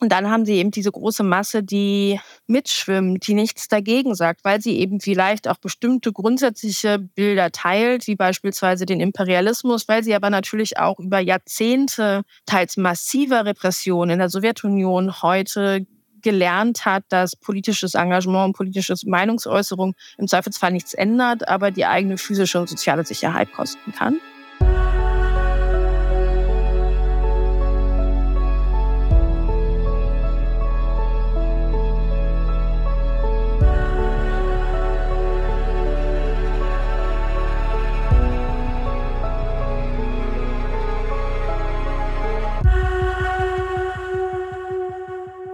Und dann haben sie eben diese große Masse, die mitschwimmt, die nichts dagegen sagt, weil sie eben vielleicht auch bestimmte grundsätzliche Bilder teilt, wie beispielsweise den Imperialismus, weil sie aber natürlich auch über Jahrzehnte teils massiver Repression in der Sowjetunion heute gelernt hat, dass politisches Engagement und politische Meinungsäußerung im Zweifelsfall nichts ändert, aber die eigene physische und soziale Sicherheit kosten kann.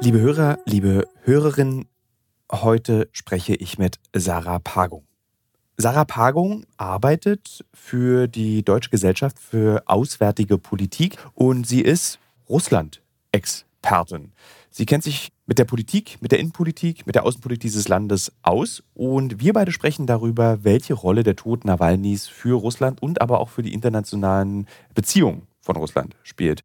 Liebe Hörer, liebe Hörerinnen, heute spreche ich mit Sarah Pagung. Sarah Pagung arbeitet für die Deutsche Gesellschaft für Auswärtige Politik und sie ist Russland-Expertin. Sie kennt sich mit der Politik, mit der Innenpolitik, mit der Außenpolitik dieses Landes aus und wir beide sprechen darüber, welche Rolle der Tod Nawalnys für Russland und aber auch für die internationalen Beziehungen von Russland spielt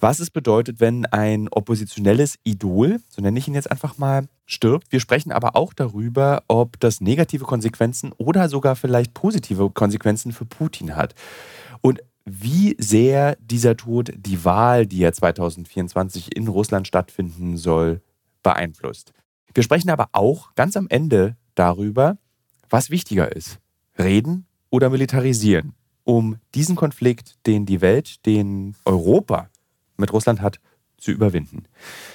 was es bedeutet, wenn ein oppositionelles Idol, so nenne ich ihn jetzt einfach mal, stirbt. Wir sprechen aber auch darüber, ob das negative Konsequenzen oder sogar vielleicht positive Konsequenzen für Putin hat. Und wie sehr dieser Tod die Wahl, die ja 2024 in Russland stattfinden soll, beeinflusst. Wir sprechen aber auch ganz am Ende darüber, was wichtiger ist. Reden oder militarisieren, um diesen Konflikt, den die Welt, den Europa mit Russland hat, zu überwinden.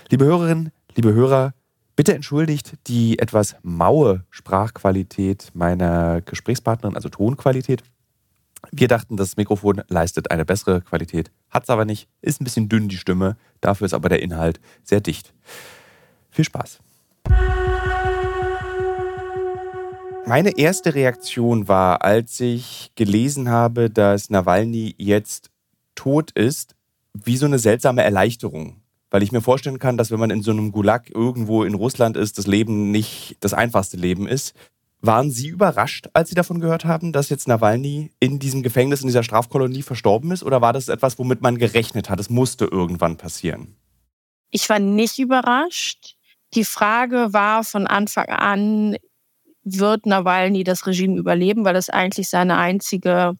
Liebe Hörerinnen, liebe Hörer, bitte entschuldigt die etwas maue Sprachqualität meiner Gesprächspartnerin, also Tonqualität. Wir dachten, das Mikrofon leistet eine bessere Qualität, hat es aber nicht, ist ein bisschen dünn die Stimme, dafür ist aber der Inhalt sehr dicht. Viel Spaß. Meine erste Reaktion war, als ich gelesen habe, dass Nawalny jetzt tot ist, wie so eine seltsame Erleichterung. Weil ich mir vorstellen kann, dass wenn man in so einem Gulag irgendwo in Russland ist, das Leben nicht das einfachste Leben ist. Waren Sie überrascht, als Sie davon gehört haben, dass jetzt Nawalny in diesem Gefängnis, in dieser Strafkolonie verstorben ist? Oder war das etwas, womit man gerechnet hat? Es musste irgendwann passieren. Ich war nicht überrascht. Die Frage war von Anfang an, wird Nawalny das Regime überleben, weil es eigentlich seine einzige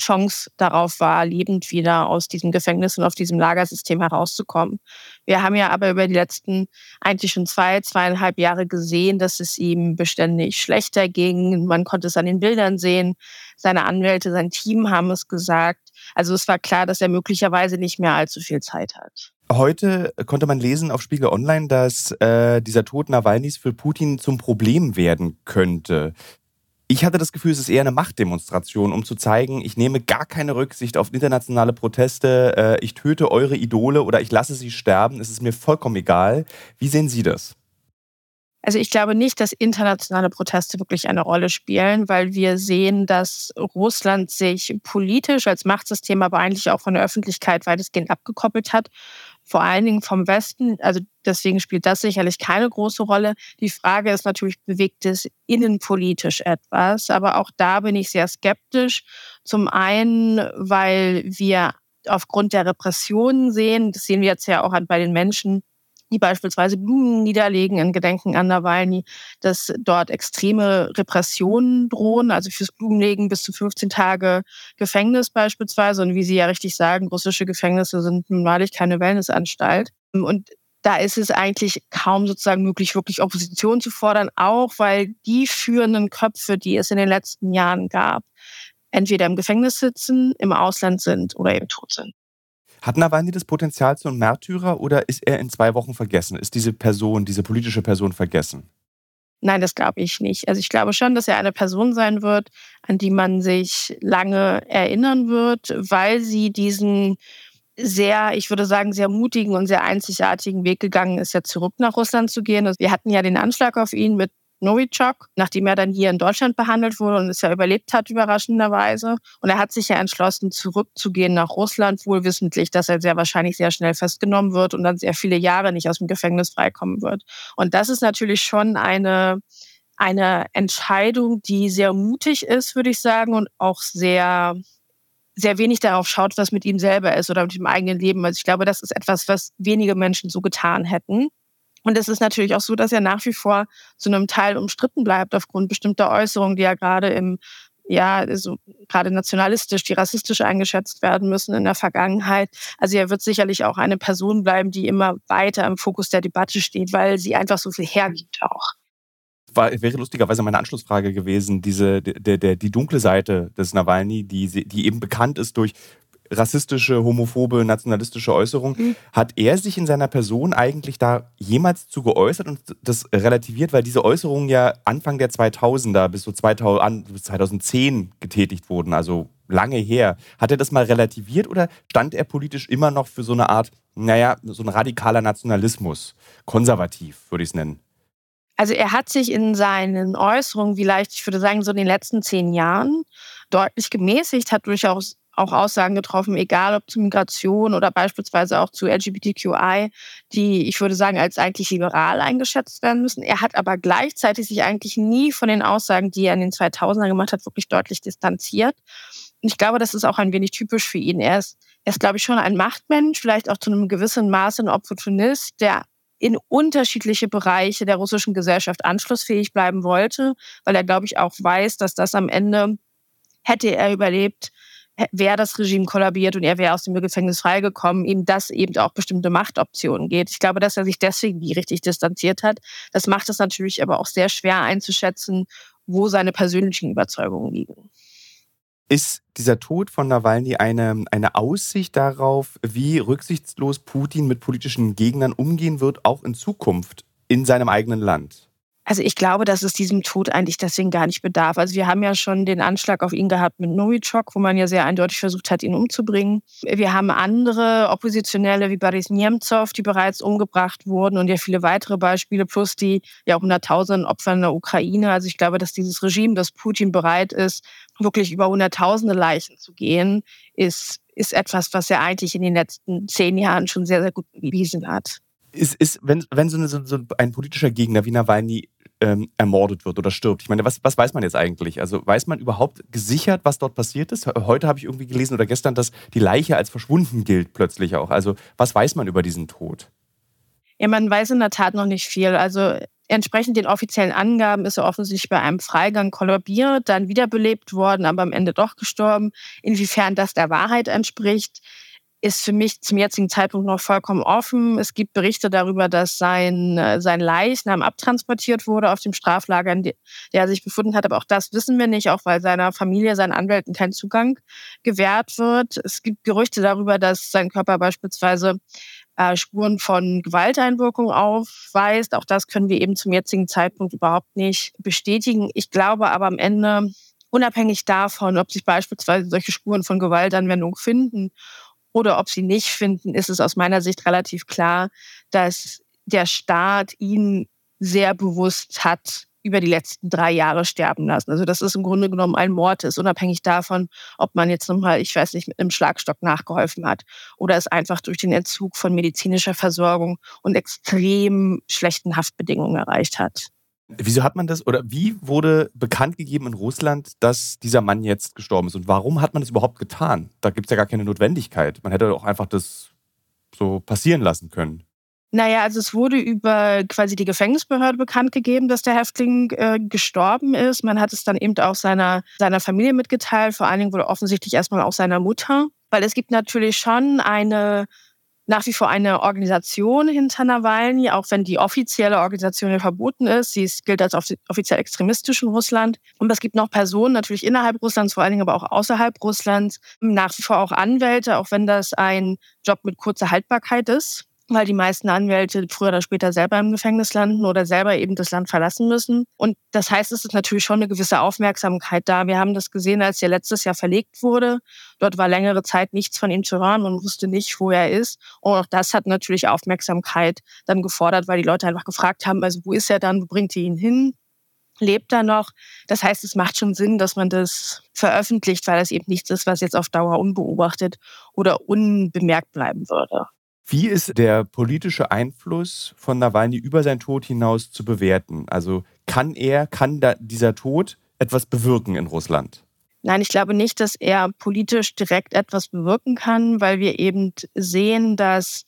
Chance darauf war, lebend wieder aus diesem Gefängnis und auf diesem Lagersystem herauszukommen. Wir haben ja aber über die letzten eigentlich schon zwei, zweieinhalb Jahre gesehen, dass es ihm beständig schlechter ging. Man konnte es an den Bildern sehen. Seine Anwälte, sein Team haben es gesagt. Also es war klar, dass er möglicherweise nicht mehr allzu viel Zeit hat. Heute konnte man lesen auf Spiegel Online, dass äh, dieser Tod Nawalnys für Putin zum Problem werden könnte. Ich hatte das Gefühl, es ist eher eine Machtdemonstration, um zu zeigen, ich nehme gar keine Rücksicht auf internationale Proteste, äh, ich töte eure Idole oder ich lasse sie sterben, es ist mir vollkommen egal. Wie sehen Sie das? Also ich glaube nicht, dass internationale Proteste wirklich eine Rolle spielen, weil wir sehen, dass Russland sich politisch als Machtsystem, aber eigentlich auch von der Öffentlichkeit weitestgehend abgekoppelt hat vor allen Dingen vom Westen. Also deswegen spielt das sicherlich keine große Rolle. Die Frage ist natürlich, bewegt es innenpolitisch etwas? Aber auch da bin ich sehr skeptisch. Zum einen, weil wir aufgrund der Repressionen sehen, das sehen wir jetzt ja auch bei den Menschen, die beispielsweise Blumen niederlegen in Gedenken an Nawalny, dass dort extreme Repressionen drohen, also fürs Blumenlegen bis zu 15 Tage Gefängnis beispielsweise. Und wie Sie ja richtig sagen, russische Gefängnisse sind nun wahrlich keine Wellnessanstalt. Und da ist es eigentlich kaum sozusagen möglich, wirklich Opposition zu fordern, auch weil die führenden Köpfe, die es in den letzten Jahren gab, entweder im Gefängnis sitzen, im Ausland sind oder eben tot sind. Hat Nawalny das Potenzial zum Märtyrer oder ist er in zwei Wochen vergessen? Ist diese Person, diese politische Person vergessen? Nein, das glaube ich nicht. Also ich glaube schon, dass er eine Person sein wird, an die man sich lange erinnern wird, weil sie diesen sehr, ich würde sagen, sehr mutigen und sehr einzigartigen Weg gegangen ist, ja zurück nach Russland zu gehen. Also wir hatten ja den Anschlag auf ihn mit Novichok, nachdem er dann hier in Deutschland behandelt wurde und es ja überlebt hat, überraschenderweise. Und er hat sich ja entschlossen, zurückzugehen nach Russland, wohl wissentlich, dass er sehr wahrscheinlich sehr schnell festgenommen wird und dann sehr viele Jahre nicht aus dem Gefängnis freikommen wird. Und das ist natürlich schon eine, eine Entscheidung, die sehr mutig ist, würde ich sagen, und auch sehr sehr wenig darauf schaut, was mit ihm selber ist oder mit dem eigenen Leben. Also ich glaube, das ist etwas, was wenige Menschen so getan hätten. Und es ist natürlich auch so, dass er nach wie vor zu einem Teil umstritten bleibt aufgrund bestimmter Äußerungen, die ja gerade im ja, also gerade nationalistisch, die rassistisch eingeschätzt werden müssen in der Vergangenheit. Also er wird sicherlich auch eine Person bleiben, die immer weiter im Fokus der Debatte steht, weil sie einfach so viel hergibt auch. War, wäre lustigerweise meine Anschlussfrage gewesen, diese, der, der, die dunkle Seite des Nawalny, die, die eben bekannt ist durch rassistische, homophobe, nationalistische Äußerungen. Mhm. Hat er sich in seiner Person eigentlich da jemals zu geäußert und das relativiert, weil diese Äußerungen ja Anfang der 2000er bis so 2010 getätigt wurden, also lange her. Hat er das mal relativiert oder stand er politisch immer noch für so eine Art, naja, so ein radikaler Nationalismus? Konservativ, würde ich es nennen. Also er hat sich in seinen Äußerungen, vielleicht, ich würde sagen, so in den letzten zehn Jahren deutlich gemäßigt, hat durchaus auch Aussagen getroffen, egal ob zu Migration oder beispielsweise auch zu LGBTQI, die ich würde sagen als eigentlich liberal eingeschätzt werden müssen. Er hat aber gleichzeitig sich eigentlich nie von den Aussagen, die er in den 2000ern gemacht hat, wirklich deutlich distanziert. Und ich glaube, das ist auch ein wenig typisch für ihn. Er ist, er ist, glaube ich, schon ein Machtmensch, vielleicht auch zu einem gewissen Maße ein Opportunist, der in unterschiedliche Bereiche der russischen Gesellschaft anschlussfähig bleiben wollte, weil er, glaube ich, auch weiß, dass das am Ende, hätte er überlebt, wäre das Regime kollabiert und er wäre aus dem Gefängnis freigekommen, ihm das eben auch bestimmte Machtoptionen geht. Ich glaube, dass er sich deswegen nie richtig distanziert hat. Das macht es natürlich aber auch sehr schwer einzuschätzen, wo seine persönlichen Überzeugungen liegen. Ist dieser Tod von Nawalny eine, eine Aussicht darauf, wie rücksichtslos Putin mit politischen Gegnern umgehen wird, auch in Zukunft in seinem eigenen Land? Also ich glaube, dass es diesem Tod eigentlich deswegen gar nicht bedarf. Also wir haben ja schon den Anschlag auf ihn gehabt mit Novichok, wo man ja sehr eindeutig versucht hat, ihn umzubringen. Wir haben andere Oppositionelle wie Boris Nemtsov, die bereits umgebracht wurden und ja viele weitere Beispiele, plus die ja hunderttausenden Opfer in der Ukraine. Also ich glaube, dass dieses Regime, das Putin bereit ist, wirklich über hunderttausende Leichen zu gehen, ist, ist etwas, was er eigentlich in den letzten zehn Jahren schon sehr, sehr gut bewiesen hat ist, ist wenn, wenn so, eine, so, ein politischer Gegner wie Nawalny ähm, ermordet wird oder stirbt, ich meine, was, was weiß man jetzt eigentlich? Also weiß man überhaupt gesichert, was dort passiert ist? Heute habe ich irgendwie gelesen oder gestern, dass die Leiche als verschwunden gilt plötzlich auch. Also was weiß man über diesen Tod? Ja, man weiß in der Tat noch nicht viel. Also entsprechend den offiziellen Angaben ist er offensichtlich bei einem Freigang kollabiert, dann wiederbelebt worden, aber am Ende doch gestorben. Inwiefern das der Wahrheit entspricht, ist für mich zum jetzigen Zeitpunkt noch vollkommen offen. Es gibt Berichte darüber, dass sein, äh, sein Leichnam abtransportiert wurde auf dem Straflager, in der er sich befunden hat. Aber auch das wissen wir nicht, auch weil seiner Familie, seinen Anwälten kein Zugang gewährt wird. Es gibt Gerüchte darüber, dass sein Körper beispielsweise äh, Spuren von Gewalteinwirkung aufweist. Auch das können wir eben zum jetzigen Zeitpunkt überhaupt nicht bestätigen. Ich glaube aber am Ende, unabhängig davon, ob sich beispielsweise solche Spuren von Gewaltanwendung finden oder ob sie nicht finden, ist es aus meiner Sicht relativ klar, dass der Staat ihn sehr bewusst hat über die letzten drei Jahre sterben lassen. Also dass es im Grunde genommen ein Mord ist, unabhängig davon, ob man jetzt nochmal, ich weiß nicht, mit einem Schlagstock nachgeholfen hat oder es einfach durch den Entzug von medizinischer Versorgung und extrem schlechten Haftbedingungen erreicht hat. Wieso hat man das oder wie wurde bekannt gegeben in Russland, dass dieser Mann jetzt gestorben ist? Und warum hat man das überhaupt getan? Da gibt es ja gar keine Notwendigkeit. Man hätte doch einfach das so passieren lassen können. Naja, also es wurde über quasi die Gefängnisbehörde bekannt gegeben, dass der Häftling äh, gestorben ist. Man hat es dann eben auch seiner, seiner Familie mitgeteilt. Vor allen Dingen wurde offensichtlich erstmal auch seiner Mutter. Weil es gibt natürlich schon eine nach wie vor eine Organisation hinter Nawalny, auch wenn die offizielle Organisation verboten ist. Sie gilt als offiziell extremistisch in Russland. Und es gibt noch Personen, natürlich innerhalb Russlands, vor allen Dingen aber auch außerhalb Russlands, nach wie vor auch Anwälte, auch wenn das ein Job mit kurzer Haltbarkeit ist weil die meisten Anwälte früher oder später selber im Gefängnis landen oder selber eben das Land verlassen müssen. Und das heißt, es ist natürlich schon eine gewisse Aufmerksamkeit da. Wir haben das gesehen, als er letztes Jahr verlegt wurde. Dort war längere Zeit nichts von ihm zu hören. Man wusste nicht, wo er ist. Und auch das hat natürlich Aufmerksamkeit dann gefordert, weil die Leute einfach gefragt haben, also wo ist er dann, wo bringt ihr ihn hin? lebt er noch. Das heißt, es macht schon Sinn, dass man das veröffentlicht, weil es eben nichts ist, was jetzt auf Dauer unbeobachtet oder unbemerkt bleiben würde. Wie ist der politische Einfluss von Nawalny über seinen Tod hinaus zu bewerten? Also kann er, kann da dieser Tod etwas bewirken in Russland? Nein, ich glaube nicht, dass er politisch direkt etwas bewirken kann, weil wir eben sehen, dass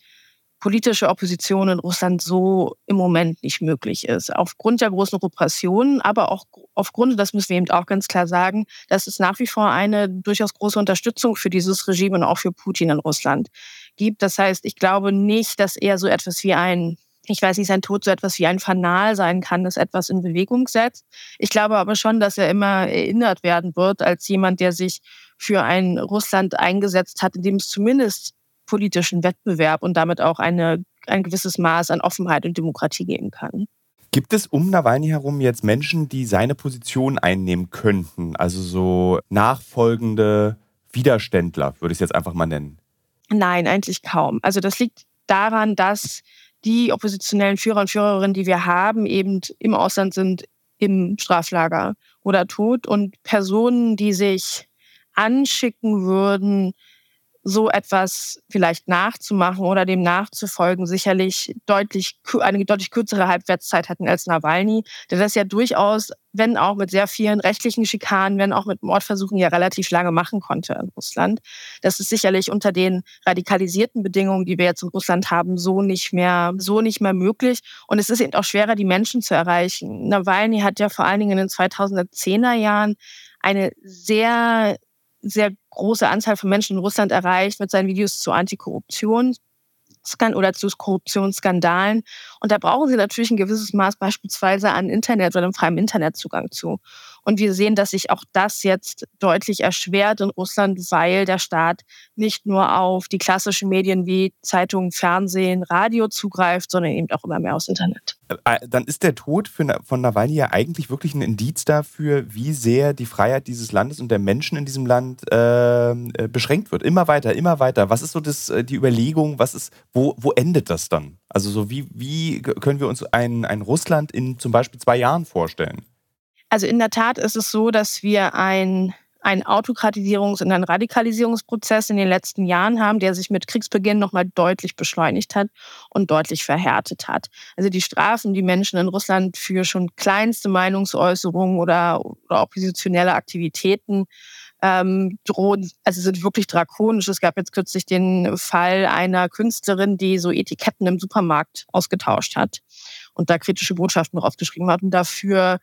politische Opposition in Russland so im Moment nicht möglich ist. Aufgrund der großen Repressionen, aber auch aufgrund, das müssen wir eben auch ganz klar sagen, dass es nach wie vor eine durchaus große Unterstützung für dieses Regime und auch für Putin in Russland gibt. Das heißt, ich glaube nicht, dass er so etwas wie ein ich weiß nicht, sein Tod so etwas wie ein Fanal sein kann, das etwas in Bewegung setzt. Ich glaube aber schon, dass er immer erinnert werden wird als jemand, der sich für ein Russland eingesetzt hat, in dem es zumindest politischen Wettbewerb und damit auch eine, ein gewisses Maß an Offenheit und Demokratie geben kann. Gibt es um Nawalny herum jetzt Menschen, die seine Position einnehmen könnten? Also so nachfolgende Widerständler, würde ich es jetzt einfach mal nennen? Nein, eigentlich kaum. Also das liegt daran, dass die oppositionellen Führer und Führerinnen, die wir haben, eben im Ausland sind, im Straflager oder tot und Personen, die sich anschicken würden, so etwas vielleicht nachzumachen oder dem nachzufolgen, sicherlich deutlich, eine deutlich kürzere Halbwertszeit hatten als Nawalny, der das ja durchaus, wenn auch mit sehr vielen rechtlichen Schikanen, wenn auch mit Mordversuchen ja relativ lange machen konnte in Russland. Das ist sicherlich unter den radikalisierten Bedingungen, die wir jetzt in Russland haben, so nicht mehr, so nicht mehr möglich. Und es ist eben auch schwerer, die Menschen zu erreichen. Nawalny hat ja vor allen Dingen in den 2010er Jahren eine sehr sehr große Anzahl von Menschen in Russland erreicht mit seinen Videos zur Antikorruption oder zu Korruptionsskandalen. Und da brauchen sie natürlich ein gewisses Maß beispielsweise an Internet oder einem freien Internetzugang zu. Und wir sehen, dass sich auch das jetzt deutlich erschwert in Russland, weil der Staat nicht nur auf die klassischen Medien wie Zeitungen, Fernsehen, Radio zugreift, sondern eben auch immer mehr aufs Internet. Äh, äh, dann ist der Tod von Nawalny ja eigentlich wirklich ein Indiz dafür, wie sehr die Freiheit dieses Landes und der Menschen in diesem Land ähm, äh, beschränkt wird. Immer weiter, immer weiter. Was ist so das, äh, die Überlegung, was ist, wo, wo endet das dann? Also so wie, wie können wir uns ein, ein Russland in zum Beispiel zwei Jahren vorstellen? Also in der Tat ist es so, dass wir ein einen Autokratisierungs- und einen Radikalisierungsprozess in den letzten Jahren haben, der sich mit Kriegsbeginn nochmal deutlich beschleunigt hat und deutlich verhärtet hat. Also die Strafen, die Menschen in Russland für schon kleinste Meinungsäußerungen oder, oder oppositionelle Aktivitäten ähm, drohen, also sind wirklich drakonisch. Es gab jetzt kürzlich den Fall einer Künstlerin, die so Etiketten im Supermarkt ausgetauscht hat und da kritische Botschaften draufgeschrieben hat und dafür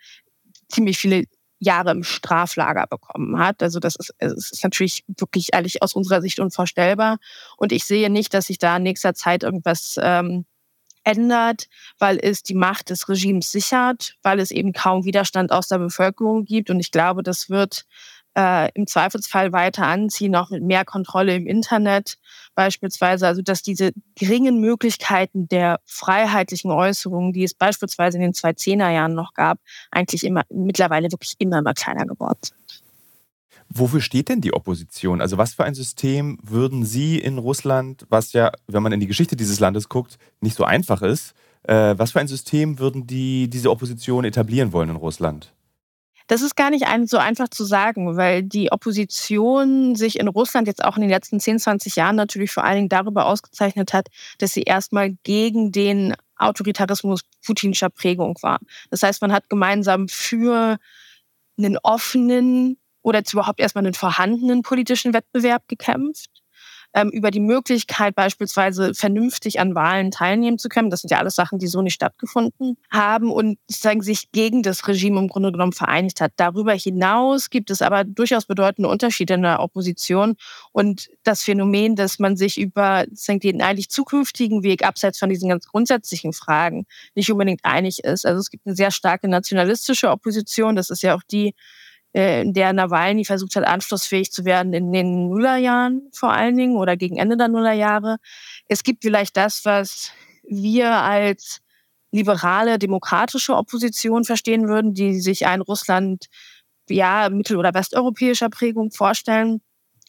ziemlich viele Jahre im Straflager bekommen hat. Also das ist, es ist natürlich wirklich ehrlich aus unserer Sicht unvorstellbar. Und ich sehe nicht, dass sich da in nächster Zeit irgendwas ähm, ändert, weil es die Macht des Regimes sichert, weil es eben kaum Widerstand aus der Bevölkerung gibt. Und ich glaube, das wird äh, im Zweifelsfall weiter anziehen, auch mit mehr Kontrolle im Internet beispielsweise. Also dass diese geringen Möglichkeiten der freiheitlichen Äußerungen, die es beispielsweise in den 2010er Jahren noch gab, eigentlich immer mittlerweile wirklich immer, immer kleiner geworden sind. Wofür steht denn die Opposition? Also was für ein System würden Sie in Russland, was ja, wenn man in die Geschichte dieses Landes guckt, nicht so einfach ist, äh, was für ein System würden die diese Opposition etablieren wollen in Russland? Das ist gar nicht so einfach zu sagen, weil die Opposition sich in Russland jetzt auch in den letzten 10, 20 Jahren natürlich vor allen Dingen darüber ausgezeichnet hat, dass sie erstmal gegen den Autoritarismus putinscher Prägung war. Das heißt, man hat gemeinsam für einen offenen oder jetzt überhaupt erstmal einen vorhandenen politischen Wettbewerb gekämpft ähm, über die Möglichkeit beispielsweise vernünftig an Wahlen teilnehmen zu können. Das sind ja alles Sachen, die so nicht stattgefunden haben und sozusagen sich gegen das Regime im Grunde genommen vereinigt hat. Darüber hinaus gibt es aber durchaus bedeutende Unterschiede in der Opposition und das Phänomen, dass man sich über den eigentlich zukünftigen Weg abseits von diesen ganz grundsätzlichen Fragen nicht unbedingt einig ist. Also es gibt eine sehr starke nationalistische Opposition. Das ist ja auch die, in der Nawalny versucht hat, anschlussfähig zu werden in den Nullerjahren vor allen Dingen oder gegen Ende der Nullerjahre. Es gibt vielleicht das, was wir als liberale, demokratische Opposition verstehen würden, die sich ein Russland ja mittel- oder westeuropäischer Prägung vorstellen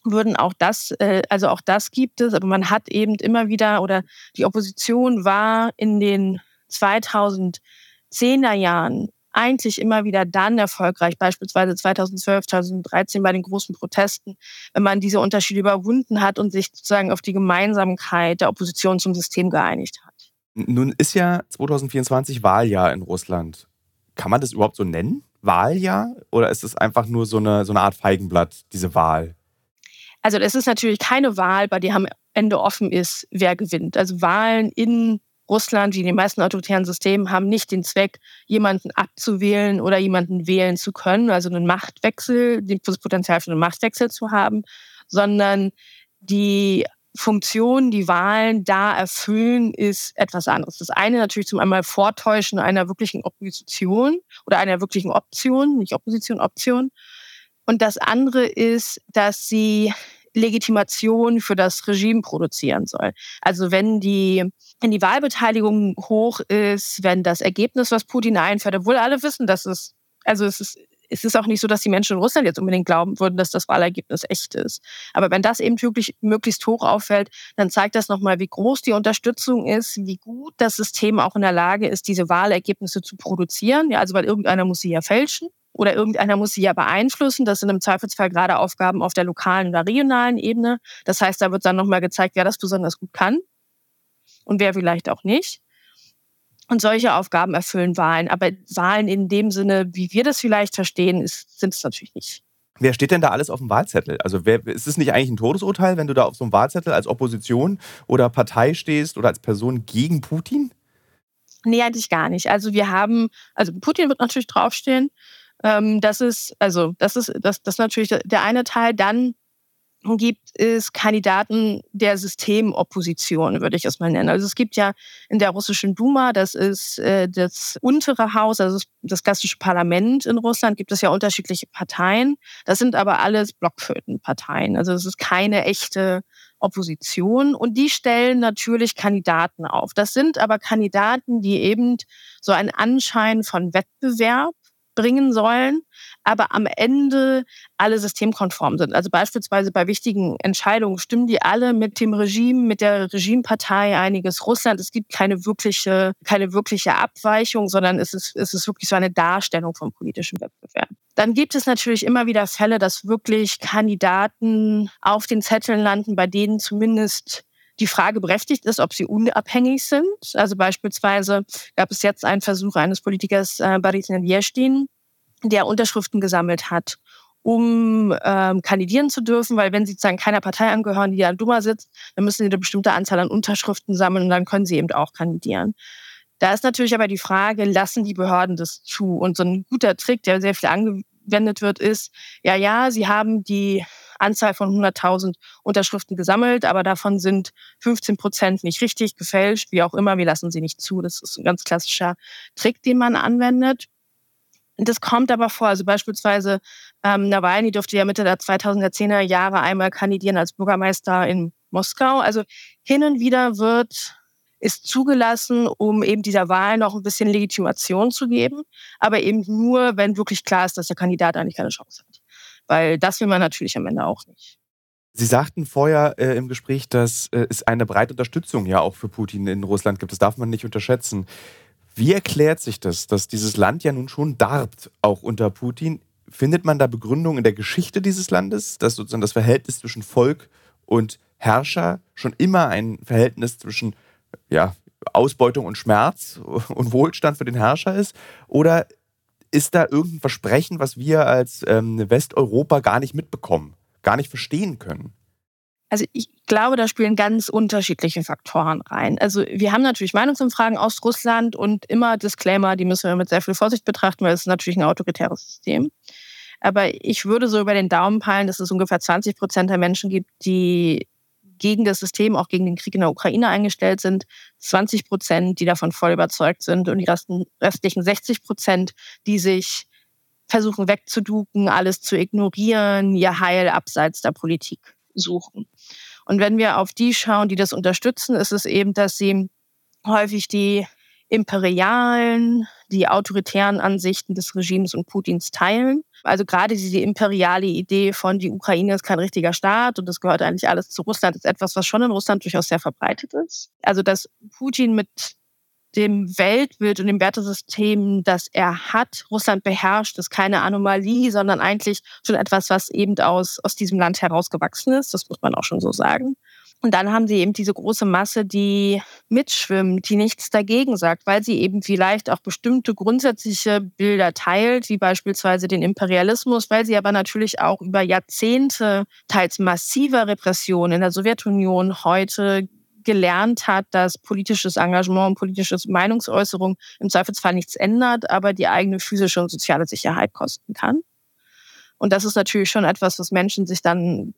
würden. Auch das, äh, also auch das gibt es, aber man hat eben immer wieder oder die Opposition war in den 2010er Jahren eigentlich immer wieder dann erfolgreich, beispielsweise 2012, 2013 bei den großen Protesten, wenn man diese Unterschiede überwunden hat und sich sozusagen auf die Gemeinsamkeit der Opposition zum System geeinigt hat. Nun ist ja 2024 Wahljahr in Russland. Kann man das überhaupt so nennen? Wahljahr oder ist es einfach nur so eine, so eine Art Feigenblatt, diese Wahl? Also das ist natürlich keine Wahl, bei der am Ende offen ist, wer gewinnt. Also Wahlen in Russland, wie den meisten autoritären Systemen, haben nicht den Zweck, jemanden abzuwählen oder jemanden wählen zu können, also einen Machtwechsel, das Potenzial für einen Machtwechsel zu haben, sondern die Funktion, die Wahlen da erfüllen, ist etwas anderes. Das eine natürlich zum einmal Vortäuschen einer wirklichen Opposition oder einer wirklichen Option, nicht Opposition, Option. Und das andere ist, dass sie Legitimation für das Regime produzieren soll. Also wenn die, wenn die Wahlbeteiligung hoch ist, wenn das Ergebnis, was Putin einfährt, obwohl alle wissen, dass es, also es ist es ist auch nicht so, dass die Menschen in Russland jetzt unbedingt glauben würden, dass das Wahlergebnis echt ist. Aber wenn das eben wirklich möglichst hoch auffällt, dann zeigt das nochmal, wie groß die Unterstützung ist, wie gut das System auch in der Lage ist, diese Wahlergebnisse zu produzieren. Ja, also weil irgendeiner muss sie ja fälschen oder irgendeiner muss sie ja beeinflussen. Das sind im Zweifelsfall gerade Aufgaben auf der lokalen oder regionalen Ebene. Das heißt, da wird dann nochmal gezeigt, wer das besonders gut kann und wer vielleicht auch nicht. Und solche Aufgaben erfüllen Wahlen. Aber Wahlen in dem Sinne, wie wir das vielleicht verstehen, sind es natürlich nicht. Wer steht denn da alles auf dem Wahlzettel? Also wer, ist es nicht eigentlich ein Todesurteil, wenn du da auf so einem Wahlzettel als Opposition oder Partei stehst oder als Person gegen Putin? Nee, eigentlich gar nicht. Also wir haben, also Putin wird natürlich draufstehen. Ähm, das ist, also das ist, das, das ist natürlich der eine Teil. Dann gibt es Kandidaten der Systemopposition, würde ich es mal nennen. Also es gibt ja in der russischen Duma, das ist äh, das untere Haus, also das klassische Parlament in Russland, gibt es ja unterschiedliche Parteien. Das sind aber alles Blockflötenparteien. Also es ist keine echte Opposition und die stellen natürlich Kandidaten auf. Das sind aber Kandidaten, die eben so einen Anschein von Wettbewerb bringen sollen, aber am Ende alle systemkonform sind. Also beispielsweise bei wichtigen Entscheidungen stimmen die alle mit dem Regime, mit der Regimepartei einiges Russland. Es gibt keine wirkliche, keine wirkliche Abweichung, sondern es ist, es ist wirklich so eine Darstellung vom politischen Wettbewerb. Dann gibt es natürlich immer wieder Fälle, dass wirklich Kandidaten auf den Zetteln landen, bei denen zumindest die Frage berechtigt ist, ob sie unabhängig sind. Also beispielsweise gab es jetzt einen Versuch eines Politikers, äh, Boris Nadjestin, der Unterschriften gesammelt hat, um ähm, kandidieren zu dürfen, weil wenn sie sozusagen keiner Partei angehören, die da Duma sitzt, dann müssen sie eine bestimmte Anzahl an Unterschriften sammeln und dann können sie eben auch kandidieren. Da ist natürlich aber die Frage, lassen die Behörden das zu? Und so ein guter Trick, der sehr viel angewendet wird, ist, ja, ja, sie haben die Anzahl von 100.000 Unterschriften gesammelt, aber davon sind 15 Prozent nicht richtig, gefälscht, wie auch immer. Wir lassen sie nicht zu. Das ist ein ganz klassischer Trick, den man anwendet. Das kommt aber vor. Also beispielsweise ähm, Nawalny durfte ja Mitte der 2010er Jahre einmal kandidieren als Bürgermeister in Moskau. Also hin und wieder wird ist zugelassen, um eben dieser Wahl noch ein bisschen Legitimation zu geben, aber eben nur, wenn wirklich klar ist, dass der Kandidat eigentlich keine Chance hat weil das will man natürlich am Ende auch nicht. Sie sagten vorher äh, im Gespräch, dass äh, es eine breite Unterstützung ja auch für Putin in Russland gibt. Das darf man nicht unterschätzen. Wie erklärt sich das, dass dieses Land ja nun schon darbt, auch unter Putin? Findet man da Begründung in der Geschichte dieses Landes, dass sozusagen das Verhältnis zwischen Volk und Herrscher schon immer ein Verhältnis zwischen ja, Ausbeutung und Schmerz und Wohlstand für den Herrscher ist? Oder ist da irgendein Versprechen, was wir als ähm, Westeuropa gar nicht mitbekommen, gar nicht verstehen können? Also ich glaube, da spielen ganz unterschiedliche Faktoren rein. Also wir haben natürlich Meinungsumfragen aus Russland und immer Disclaimer, die müssen wir mit sehr viel Vorsicht betrachten, weil es ist natürlich ein autoritäres System. Aber ich würde so über den Daumen peilen, dass es ungefähr 20 Prozent der Menschen gibt, die gegen das System, auch gegen den Krieg in der Ukraine eingestellt sind, 20 Prozent, die davon voll überzeugt sind und die restlichen 60 Prozent, die sich versuchen wegzuduken, alles zu ignorieren, ihr Heil abseits der Politik suchen. Und wenn wir auf die schauen, die das unterstützen, ist es eben, dass sie häufig die imperialen, die autoritären Ansichten des Regimes und Putins teilen. Also gerade diese imperiale Idee von die Ukraine ist kein richtiger Staat und das gehört eigentlich alles zu Russland, ist etwas, was schon in Russland durchaus sehr verbreitet ist. Also dass Putin mit dem Weltbild und dem Wertesystem, das er hat, Russland beherrscht, ist keine Anomalie, sondern eigentlich schon etwas, was eben aus, aus diesem Land herausgewachsen ist. Das muss man auch schon so sagen. Und dann haben sie eben diese große Masse, die mitschwimmt, die nichts dagegen sagt, weil sie eben vielleicht auch bestimmte grundsätzliche Bilder teilt, wie beispielsweise den Imperialismus, weil sie aber natürlich auch über Jahrzehnte teils massiver Repression in der Sowjetunion heute gelernt hat, dass politisches Engagement und politische Meinungsäußerung im Zweifelsfall nichts ändert, aber die eigene physische und soziale Sicherheit kosten kann. Und das ist natürlich schon etwas, was Menschen sich dann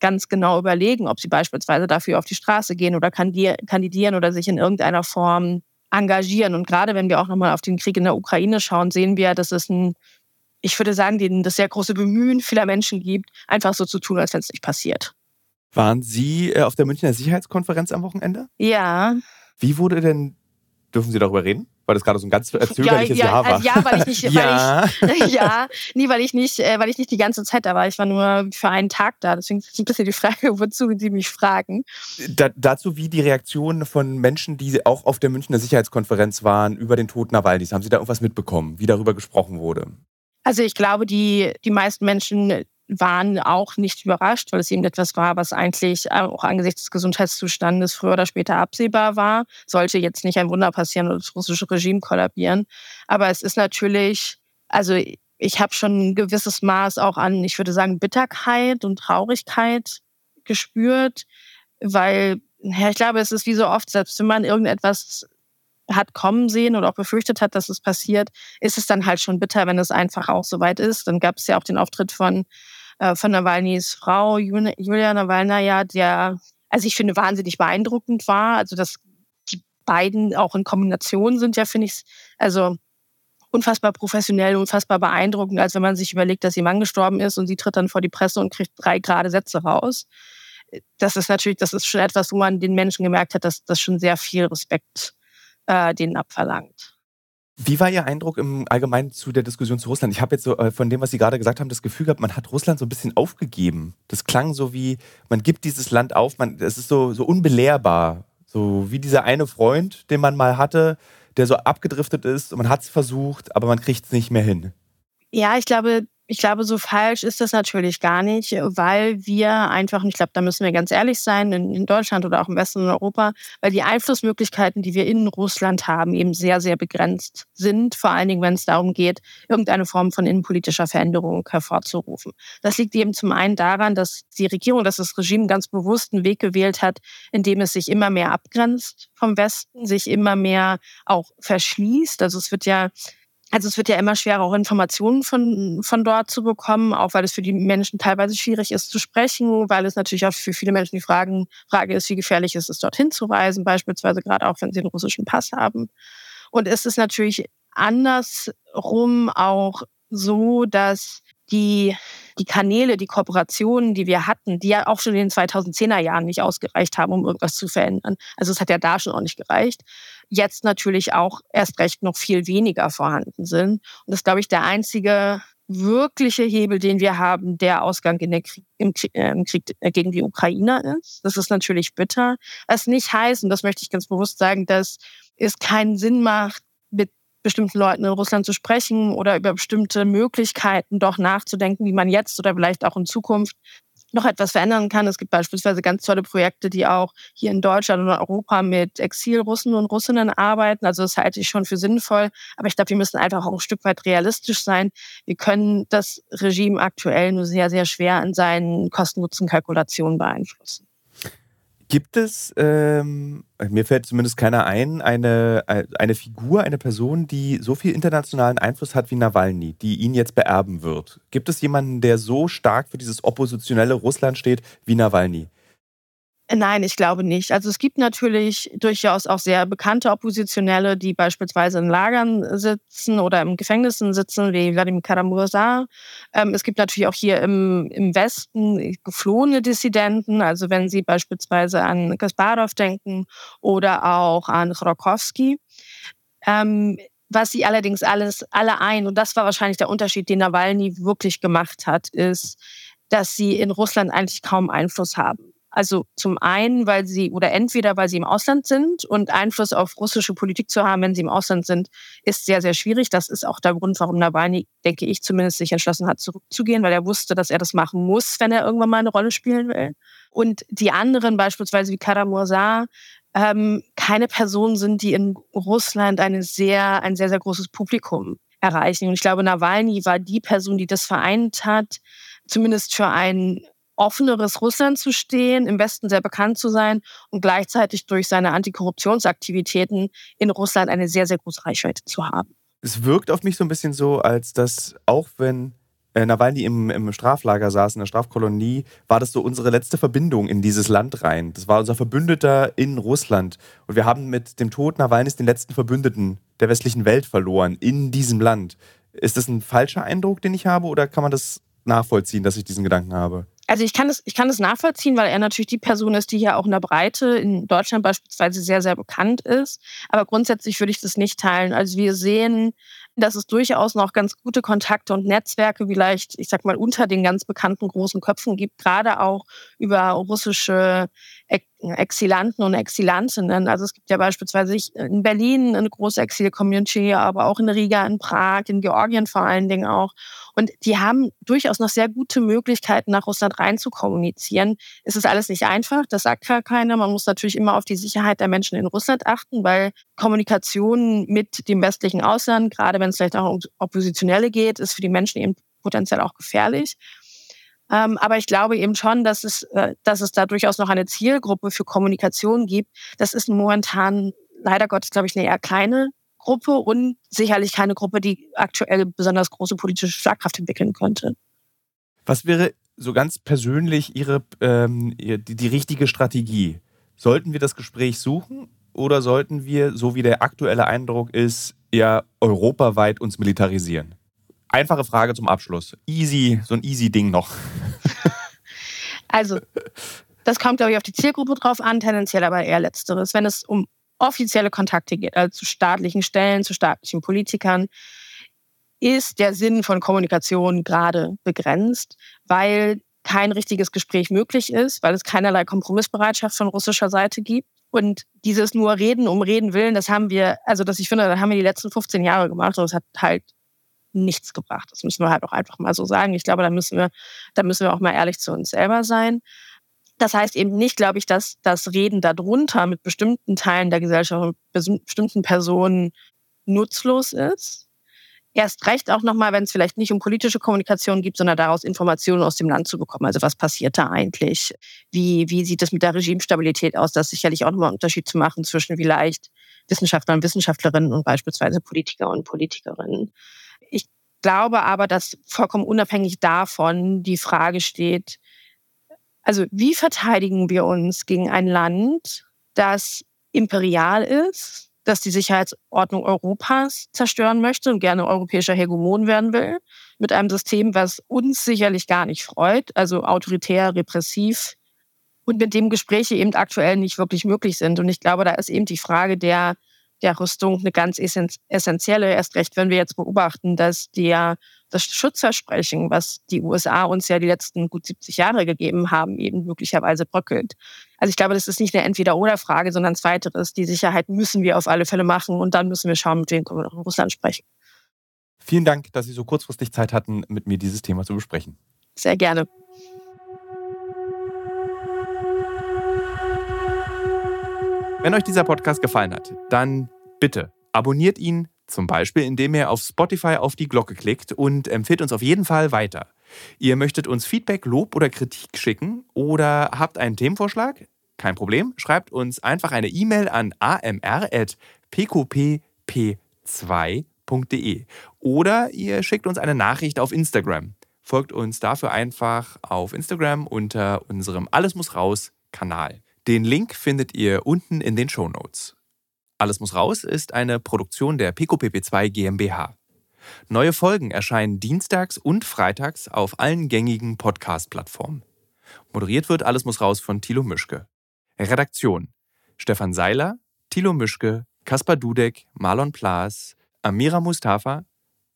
ganz genau überlegen, ob sie beispielsweise dafür auf die Straße gehen oder kandidieren oder sich in irgendeiner Form engagieren. Und gerade wenn wir auch nochmal auf den Krieg in der Ukraine schauen, sehen wir, dass es ein, ich würde sagen, das sehr große Bemühen vieler Menschen gibt, einfach so zu tun, als wenn es nicht passiert. Waren Sie äh, auf der Münchner Sicherheitskonferenz am Wochenende? Ja. Wie wurde denn, dürfen Sie darüber reden? weil das gerade so ein ganz zögerliches ja, ja, ja, war. Ja, weil ich nicht, ja. Weil ich, ja, nie, weil ich nicht, äh, weil ich nicht die ganze Zeit da war. Ich war nur für einen Tag da. Deswegen ist ein bisschen die Frage, wozu Sie mich fragen. Da, dazu wie die Reaktionen von Menschen, die auch auf der Münchner Sicherheitskonferenz waren, über den Tod Nawalnys. Haben Sie da irgendwas mitbekommen, wie darüber gesprochen wurde? Also ich glaube, die, die meisten Menschen waren auch nicht überrascht, weil es eben etwas war, was eigentlich auch angesichts des Gesundheitszustandes früher oder später absehbar war. Sollte jetzt nicht ein Wunder passieren oder das russische Regime kollabieren. Aber es ist natürlich, also ich habe schon ein gewisses Maß auch an, ich würde sagen, Bitterkeit und Traurigkeit gespürt, weil ja, ich glaube, es ist wie so oft, selbst wenn man irgendetwas hat kommen sehen oder auch befürchtet hat, dass es passiert, ist es dann halt schon bitter, wenn es einfach auch so weit ist. Dann gab es ja auch den Auftritt von äh, von Nawalnys Frau, Julia Nawalnaja, der, also ich finde, wahnsinnig beeindruckend war. Also, dass die beiden auch in Kombination sind, ja, finde ich, also unfassbar professionell, unfassbar beeindruckend, als wenn man sich überlegt, dass ihr Mann gestorben ist und sie tritt dann vor die Presse und kriegt drei gerade Sätze raus. Das ist natürlich, das ist schon etwas, wo man den Menschen gemerkt hat, dass das schon sehr viel Respekt äh, denen abverlangt. Wie war Ihr Eindruck im Allgemeinen zu der Diskussion zu Russland? Ich habe jetzt so äh, von dem, was Sie gerade gesagt haben, das Gefühl gehabt, man hat Russland so ein bisschen aufgegeben. Das klang so wie, man gibt dieses Land auf, man, es ist so, so unbelehrbar. So wie dieser eine Freund, den man mal hatte, der so abgedriftet ist und man hat es versucht, aber man kriegt es nicht mehr hin. Ja, ich glaube, ich glaube, so falsch ist das natürlich gar nicht, weil wir einfach, und ich glaube, da müssen wir ganz ehrlich sein, in, Deutschland oder auch im Westen Europa, weil die Einflussmöglichkeiten, die wir in Russland haben, eben sehr, sehr begrenzt sind. Vor allen Dingen, wenn es darum geht, irgendeine Form von innenpolitischer Veränderung hervorzurufen. Das liegt eben zum einen daran, dass die Regierung, dass das Regime ganz bewusst einen Weg gewählt hat, in dem es sich immer mehr abgrenzt vom Westen, sich immer mehr auch verschließt. Also es wird ja also es wird ja immer schwerer, auch Informationen von, von dort zu bekommen, auch weil es für die Menschen teilweise schwierig ist zu sprechen, weil es natürlich auch für viele Menschen die Fragen, Frage ist, wie gefährlich ist es, dorthin zu reisen, beispielsweise gerade auch, wenn sie einen russischen Pass haben. Und es ist natürlich andersrum auch so, dass die, die Kanäle, die Kooperationen, die wir hatten, die ja auch schon in den 2010er Jahren nicht ausgereicht haben, um irgendwas zu verändern. Also es hat ja da schon auch nicht gereicht jetzt natürlich auch erst recht noch viel weniger vorhanden sind. Und das ist, glaube ich, der einzige wirkliche Hebel, den wir haben, der Ausgang in der Krieg, im, Krieg, äh, im Krieg äh, gegen die Ukraine ist. Das ist natürlich bitter. Was nicht heißt, und das möchte ich ganz bewusst sagen, dass es keinen Sinn macht, mit bestimmten Leuten in Russland zu sprechen oder über bestimmte Möglichkeiten doch nachzudenken, wie man jetzt oder vielleicht auch in Zukunft noch etwas verändern kann. Es gibt beispielsweise ganz tolle Projekte, die auch hier in Deutschland und Europa mit Exilrussen und Russinnen arbeiten. Also das halte ich schon für sinnvoll. Aber ich glaube, wir müssen einfach auch ein Stück weit realistisch sein. Wir können das Regime aktuell nur sehr, sehr schwer in seinen Kosten-Nutzen-Kalkulationen beeinflussen. Gibt es, ähm, mir fällt zumindest keiner ein, eine, eine Figur, eine Person, die so viel internationalen Einfluss hat wie Nawalny, die ihn jetzt beerben wird? Gibt es jemanden, der so stark für dieses oppositionelle Russland steht wie Nawalny? Nein, ich glaube nicht. Also es gibt natürlich durchaus auch sehr bekannte Oppositionelle, die beispielsweise in Lagern sitzen oder im Gefängnissen sitzen, wie Wladimir Karamursa. Ähm, es gibt natürlich auch hier im, im Westen geflohene Dissidenten, also wenn Sie beispielsweise an Kasparov denken oder auch an Khodorkovsky. Ähm, was sie allerdings alles alle ein, und das war wahrscheinlich der Unterschied, den Nawalny wirklich gemacht hat, ist, dass sie in Russland eigentlich kaum Einfluss haben. Also zum einen, weil sie oder entweder weil sie im Ausland sind und Einfluss auf russische Politik zu haben, wenn sie im Ausland sind, ist sehr, sehr schwierig. Das ist auch der Grund, warum Nawalny, denke ich, zumindest sich entschlossen hat, zurückzugehen, weil er wusste, dass er das machen muss, wenn er irgendwann mal eine Rolle spielen will. Und die anderen, beispielsweise wie Karamursa, ähm, keine Personen sind, die in Russland eine sehr, ein sehr, sehr großes Publikum erreichen. Und ich glaube, Nawalny war die Person, die das vereint hat, zumindest für ein offeneres Russland zu stehen, im Westen sehr bekannt zu sein und gleichzeitig durch seine Antikorruptionsaktivitäten in Russland eine sehr, sehr große Reichweite zu haben. Es wirkt auf mich so ein bisschen so, als dass auch wenn äh, Nawalny im, im Straflager saß, in der Strafkolonie, war das so unsere letzte Verbindung in dieses Land rein. Das war unser Verbündeter in Russland. Und wir haben mit dem Tod Nawalnys den letzten Verbündeten der westlichen Welt verloren in diesem Land. Ist das ein falscher Eindruck, den ich habe, oder kann man das nachvollziehen, dass ich diesen Gedanken habe? Also ich kann das, ich kann das nachvollziehen, weil er natürlich die Person ist, die hier auch in der Breite in Deutschland beispielsweise sehr, sehr bekannt ist. Aber grundsätzlich würde ich das nicht teilen. Also wir sehen dass es durchaus noch ganz gute Kontakte und Netzwerke vielleicht, ich sag mal, unter den ganz bekannten großen Köpfen gibt, gerade auch über russische Exilanten und Exilantinnen. Also es gibt ja beispielsweise in Berlin eine große Exil-Community, aber auch in Riga, in Prag, in Georgien vor allen Dingen auch. Und die haben durchaus noch sehr gute Möglichkeiten, nach Russland rein zu kommunizieren. Es ist alles nicht einfach, das sagt gar keiner. Man muss natürlich immer auf die Sicherheit der Menschen in Russland achten, weil Kommunikation mit dem westlichen Ausland, gerade wenn es vielleicht auch um Oppositionelle geht, ist für die Menschen eben potenziell auch gefährlich. Ähm, aber ich glaube eben schon, dass es, äh, dass es da durchaus noch eine Zielgruppe für Kommunikation gibt. Das ist momentan leider Gottes, glaube ich, eine eher kleine Gruppe und sicherlich keine Gruppe, die aktuell besonders große politische Schlagkraft entwickeln könnte. Was wäre so ganz persönlich Ihre ähm, die, die richtige Strategie? Sollten wir das Gespräch suchen oder sollten wir, so wie der aktuelle Eindruck ist, ja europaweit uns militarisieren? Einfache Frage zum Abschluss. Easy, so ein easy Ding noch. Also, das kommt, glaube ich, auf die Zielgruppe drauf an, tendenziell aber eher letzteres. Wenn es um offizielle Kontakte geht, also zu staatlichen Stellen, zu staatlichen Politikern, ist der Sinn von Kommunikation gerade begrenzt, weil kein richtiges Gespräch möglich ist, weil es keinerlei Kompromissbereitschaft von russischer Seite gibt. Und dieses nur Reden um Reden willen, das haben wir, also das ich finde, das haben wir die letzten 15 Jahre gemacht es hat halt nichts gebracht. Das müssen wir halt auch einfach mal so sagen. Ich glaube, da müssen wir, da müssen wir auch mal ehrlich zu uns selber sein. Das heißt eben nicht, glaube ich, dass das Reden darunter mit bestimmten Teilen der Gesellschaft, mit bestimmten Personen nutzlos ist. Erst recht auch nochmal, wenn es vielleicht nicht um politische Kommunikation gibt, sondern daraus Informationen aus dem Land zu bekommen. Also was passiert da eigentlich? Wie, wie sieht es mit der Regimestabilität aus? Das ist sicherlich auch nochmal ein Unterschied zu machen zwischen vielleicht Wissenschaftler und Wissenschaftlerinnen und beispielsweise Politiker und Politikerinnen. Glaube aber, dass vollkommen unabhängig davon die Frage steht, also wie verteidigen wir uns gegen ein Land, das imperial ist, das die Sicherheitsordnung Europas zerstören möchte und gerne europäischer Hegemon werden will, mit einem System, was uns sicherlich gar nicht freut, also autoritär, repressiv und mit dem Gespräche eben aktuell nicht wirklich möglich sind. Und ich glaube, da ist eben die Frage der der Rüstung eine ganz essentielle, erst recht, wenn wir jetzt beobachten, dass der, das Schutzversprechen, was die USA uns ja die letzten gut 70 Jahre gegeben haben, eben möglicherweise bröckelt. Also ich glaube, das ist nicht eine Entweder-Oder-Frage, sondern zweiteres. Die Sicherheit müssen wir auf alle Fälle machen und dann müssen wir schauen, mit wem können wir noch in Russland sprechen. Vielen Dank, dass Sie so kurzfristig Zeit hatten, mit mir dieses Thema zu besprechen. Sehr gerne. Wenn euch dieser Podcast gefallen hat, dann bitte abonniert ihn, zum Beispiel indem ihr auf Spotify auf die Glocke klickt und empfiehlt uns auf jeden Fall weiter. Ihr möchtet uns Feedback, Lob oder Kritik schicken oder habt einen Themenvorschlag? Kein Problem, schreibt uns einfach eine E-Mail an amr.pqpp2.de oder ihr schickt uns eine Nachricht auf Instagram. Folgt uns dafür einfach auf Instagram unter unserem Alles muss raus Kanal. Den Link findet ihr unten in den Show Notes. Alles muss raus ist eine Produktion der PicoPP2 GmbH. Neue Folgen erscheinen dienstags und freitags auf allen gängigen Podcast-Plattformen. Moderiert wird Alles muss raus von Thilo Mischke. Redaktion Stefan Seiler, Thilo Mischke, Kaspar Dudek, Marlon Plaas, Amira Mustafa,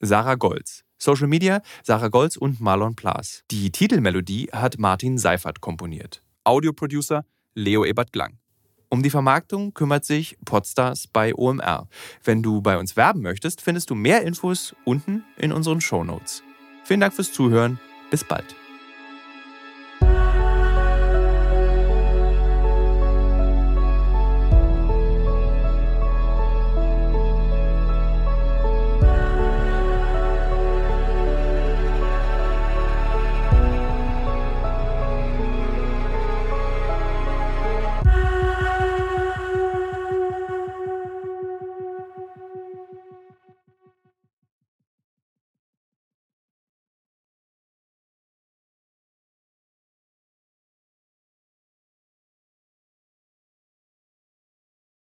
Sarah Golz. Social Media Sarah Golz und Marlon Plaas. Die Titelmelodie hat Martin Seifert komponiert. Audioproducer Leo Ebert Glang. Um die Vermarktung kümmert sich Podstars bei OMR. Wenn du bei uns werben möchtest, findest du mehr Infos unten in unseren Show Notes. Vielen Dank fürs Zuhören. Bis bald.